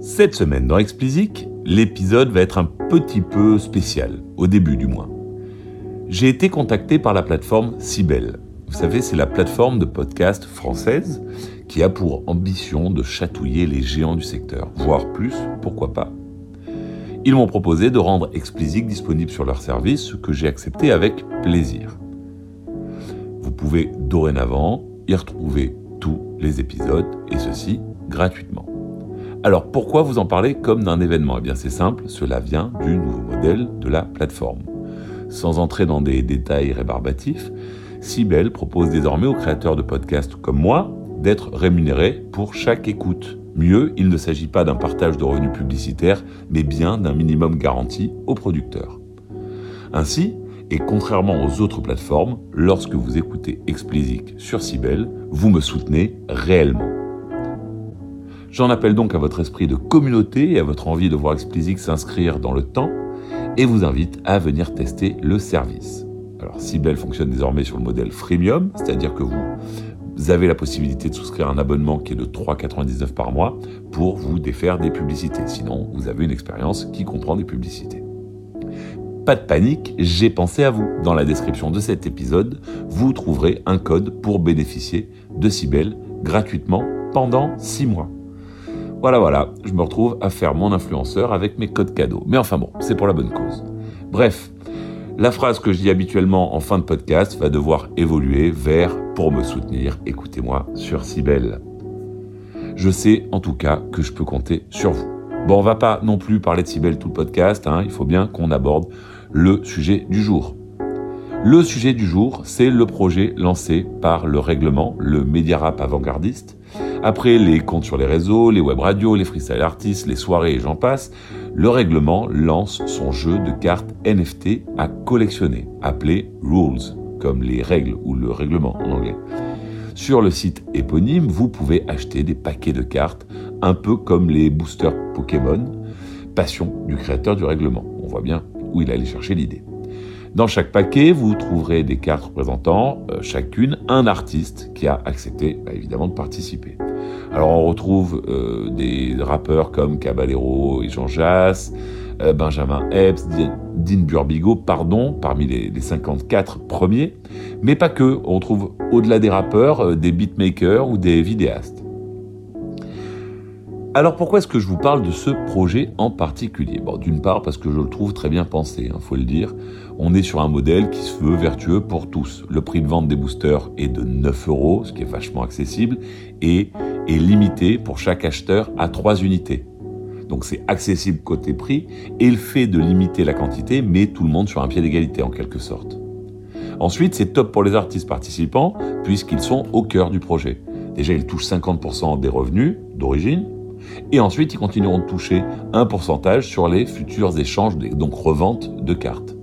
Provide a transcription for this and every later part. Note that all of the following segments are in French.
Cette semaine dans Explicit, l'épisode va être un petit peu spécial, au début du moins. J'ai été contacté par la plateforme Cybelle. Vous savez, c'est la plateforme de podcast française qui a pour ambition de chatouiller les géants du secteur, voire plus, pourquoi pas. Ils m'ont proposé de rendre Explicit disponible sur leur service, ce que j'ai accepté avec plaisir. Vous pouvez dorénavant y retrouver tous les épisodes, et ceci gratuitement. Alors pourquoi vous en parlez comme d'un événement? Eh bien c'est simple, cela vient du nouveau modèle de la plateforme. Sans entrer dans des détails rébarbatifs, Sibel propose désormais aux créateurs de podcasts comme moi d'être rémunérés pour chaque écoute. Mieux, il ne s'agit pas d'un partage de revenus publicitaires, mais bien d'un minimum garanti aux producteurs. Ainsi, et contrairement aux autres plateformes, lorsque vous écoutez Explicit sur Sibel, vous me soutenez réellement. J'en appelle donc à votre esprit de communauté et à votre envie de voir Explicit s'inscrire dans le temps et vous invite à venir tester le service. Alors Cybelle fonctionne désormais sur le modèle freemium, c'est-à-dire que vous avez la possibilité de souscrire un abonnement qui est de 3,99 par mois pour vous défaire des publicités. Sinon, vous avez une expérience qui comprend des publicités. Pas de panique, j'ai pensé à vous. Dans la description de cet épisode, vous trouverez un code pour bénéficier de Cybelle gratuitement pendant 6 mois. Voilà, voilà, je me retrouve à faire mon influenceur avec mes codes cadeaux. Mais enfin bon, c'est pour la bonne cause. Bref, la phrase que je dis habituellement en fin de podcast va devoir évoluer vers pour me soutenir, écoutez-moi sur Cybelle. Je sais en tout cas que je peux compter sur vous. Bon, on va pas non plus parler de Cybelle tout le podcast, hein, il faut bien qu'on aborde le sujet du jour. Le sujet du jour, c'est le projet lancé par le règlement, le Media Rap avant-gardiste, après les comptes sur les réseaux, les web radios, les freestyle artists, les soirées et j'en passe, le règlement lance son jeu de cartes NFT à collectionner, appelé Rules, comme les règles ou le règlement en anglais. Sur le site éponyme, vous pouvez acheter des paquets de cartes, un peu comme les boosters Pokémon, passion du créateur du règlement. On voit bien où il allait chercher l'idée. Dans chaque paquet, vous trouverez des cartes représentant euh, chacune un artiste qui a accepté bah, évidemment de participer. Alors on retrouve euh, des rappeurs comme Caballero et Jean Jass, euh, Benjamin Epps, Dean Burbigo, pardon, parmi les, les, 54 premiers, mais pas que. On trouve au-delà des rappeurs des beatmakers ou des vidéastes. Alors pourquoi est-ce que je vous parle de ce projet en particulier? D'une part parce que je le trouve très bien pensé, il hein, faut le dire. On est sur un modèle qui se veut vertueux pour tous. Le prix de vente des boosters est de 9 euros, ce qui est vachement accessible, et est limité pour chaque acheteur à 3 unités. Donc c'est accessible côté prix, et le fait de limiter la quantité met tout le monde sur un pied d'égalité en quelque sorte. Ensuite, c'est top pour les artistes participants, puisqu'ils sont au cœur du projet. Déjà, ils touchent 50% des revenus d'origine, et ensuite, ils continueront de toucher un pourcentage sur les futurs échanges, donc reventes de cartes.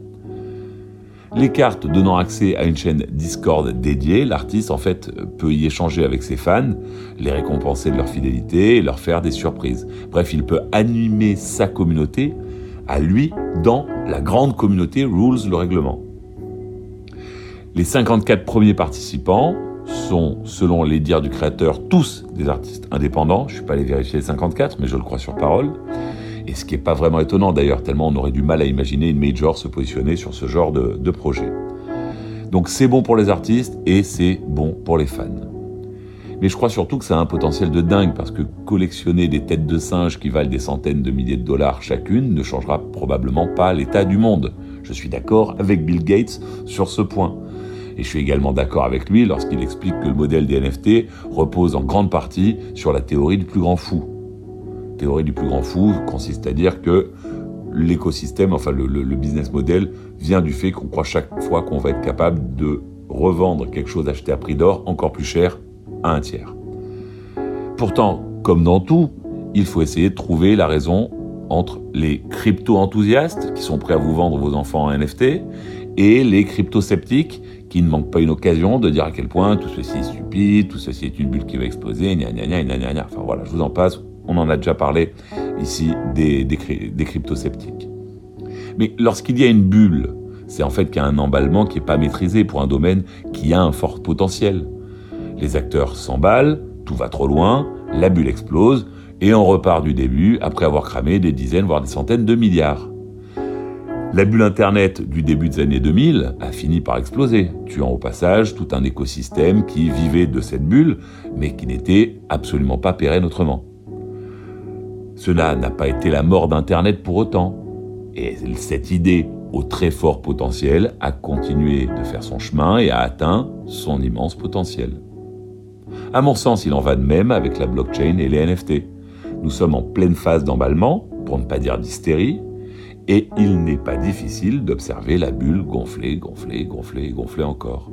Les cartes donnant accès à une chaîne Discord dédiée, l'artiste en fait peut y échanger avec ses fans, les récompenser de leur fidélité leur faire des surprises. Bref, il peut animer sa communauté à lui dans la grande communauté Rules le règlement. Les 54 premiers participants sont, selon les dires du créateur, tous des artistes indépendants. Je ne suis pas allé vérifier les 54, mais je le crois sur parole. Et ce qui n'est pas vraiment étonnant d'ailleurs, tellement on aurait du mal à imaginer une major se positionner sur ce genre de, de projet. Donc c'est bon pour les artistes et c'est bon pour les fans. Mais je crois surtout que ça a un potentiel de dingue parce que collectionner des têtes de singes qui valent des centaines de milliers de dollars chacune ne changera probablement pas l'état du monde. Je suis d'accord avec Bill Gates sur ce point. Et je suis également d'accord avec lui lorsqu'il explique que le modèle des NFT repose en grande partie sur la théorie du plus grand fou. théorie du plus grand fou consiste à dire que l'écosystème, enfin le, le, business model, vient du fait qu'on croit chaque fois qu'on va être capable de revendre quelque chose acheté à prix d'or encore plus cher à un tiers. Pourtant, comme dans tout, il faut essayer de trouver la raison entre les crypto-enthousiastes qui sont prêts à vous vendre vos enfants en NFT et les crypto-sceptiques qui ne manquent pas une occasion de dire à quel point tout ceci est stupide, tout ceci est une bulle qui va exploser, gna gna gna gna gna. Enfin voilà, je vous en passe, on en a déjà parlé ici des, des crypto-sceptiques. Mais lorsqu'il y a une bulle, c'est en fait qu'il y a un emballement qui n'est pas maîtrisé pour un domaine qui a un fort potentiel. Les acteurs s'emballent, tout va trop loin, la bulle explose, Et on repart du début après avoir cramé des dizaines, voire des centaines de milliards. La bulle Internet du début des années 2000 a fini par exploser, tuant au passage tout un écosystème qui vivait de cette bulle, mais qui n'était absolument pas pérenne autrement. Cela n'a pas été la mort d'Internet pour autant. Et cette idée au très fort potentiel a continué de faire son chemin et a atteint son immense potentiel. À mon sens, il en va de même avec la blockchain et les NFT. Nous sommes en pleine phase d'emballement, pour ne pas dire d'hystérie, et il n'est pas difficile d'observer la bulle gonfler, gonfler, gonfler, gonfler encore.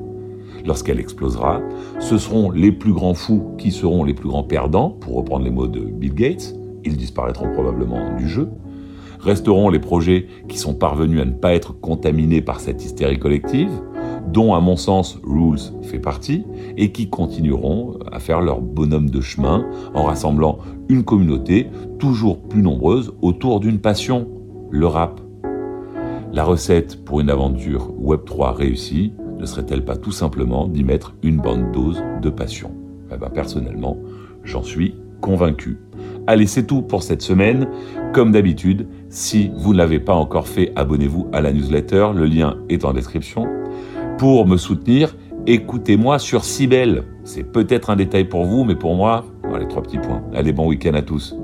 Lorsqu'elle explosera, ce seront les plus grands fous qui seront les plus grands perdants, pour reprendre les mots de Bill Gates, ils disparaîtront probablement du jeu. Resteront les projets qui sont parvenus à ne pas être contaminés par cette hystérie collective, dont à mon sens Rules fait partie, et qui continueront à faire leur bonhomme de chemin en rassemblant une communauté toujours plus nombreuse autour d'une passion, le rap. La recette pour une aventure Web3 réussie ne serait-elle pas tout simplement d'y mettre une bonne dose de passion? Eh ben, Personnellement, j'en suis convaincu. Allez, c'est tout pour cette semaine. Comme d'habitude, si vous ne l'avez pas encore fait, abonnez-vous à la newsletter. Le lien est en description. Pour me soutenir, écoutez-moi sur Cybelle. C'est peut-être un détail pour vous, mais pour moi, les trois petits points. Allez, bon week-end à tous.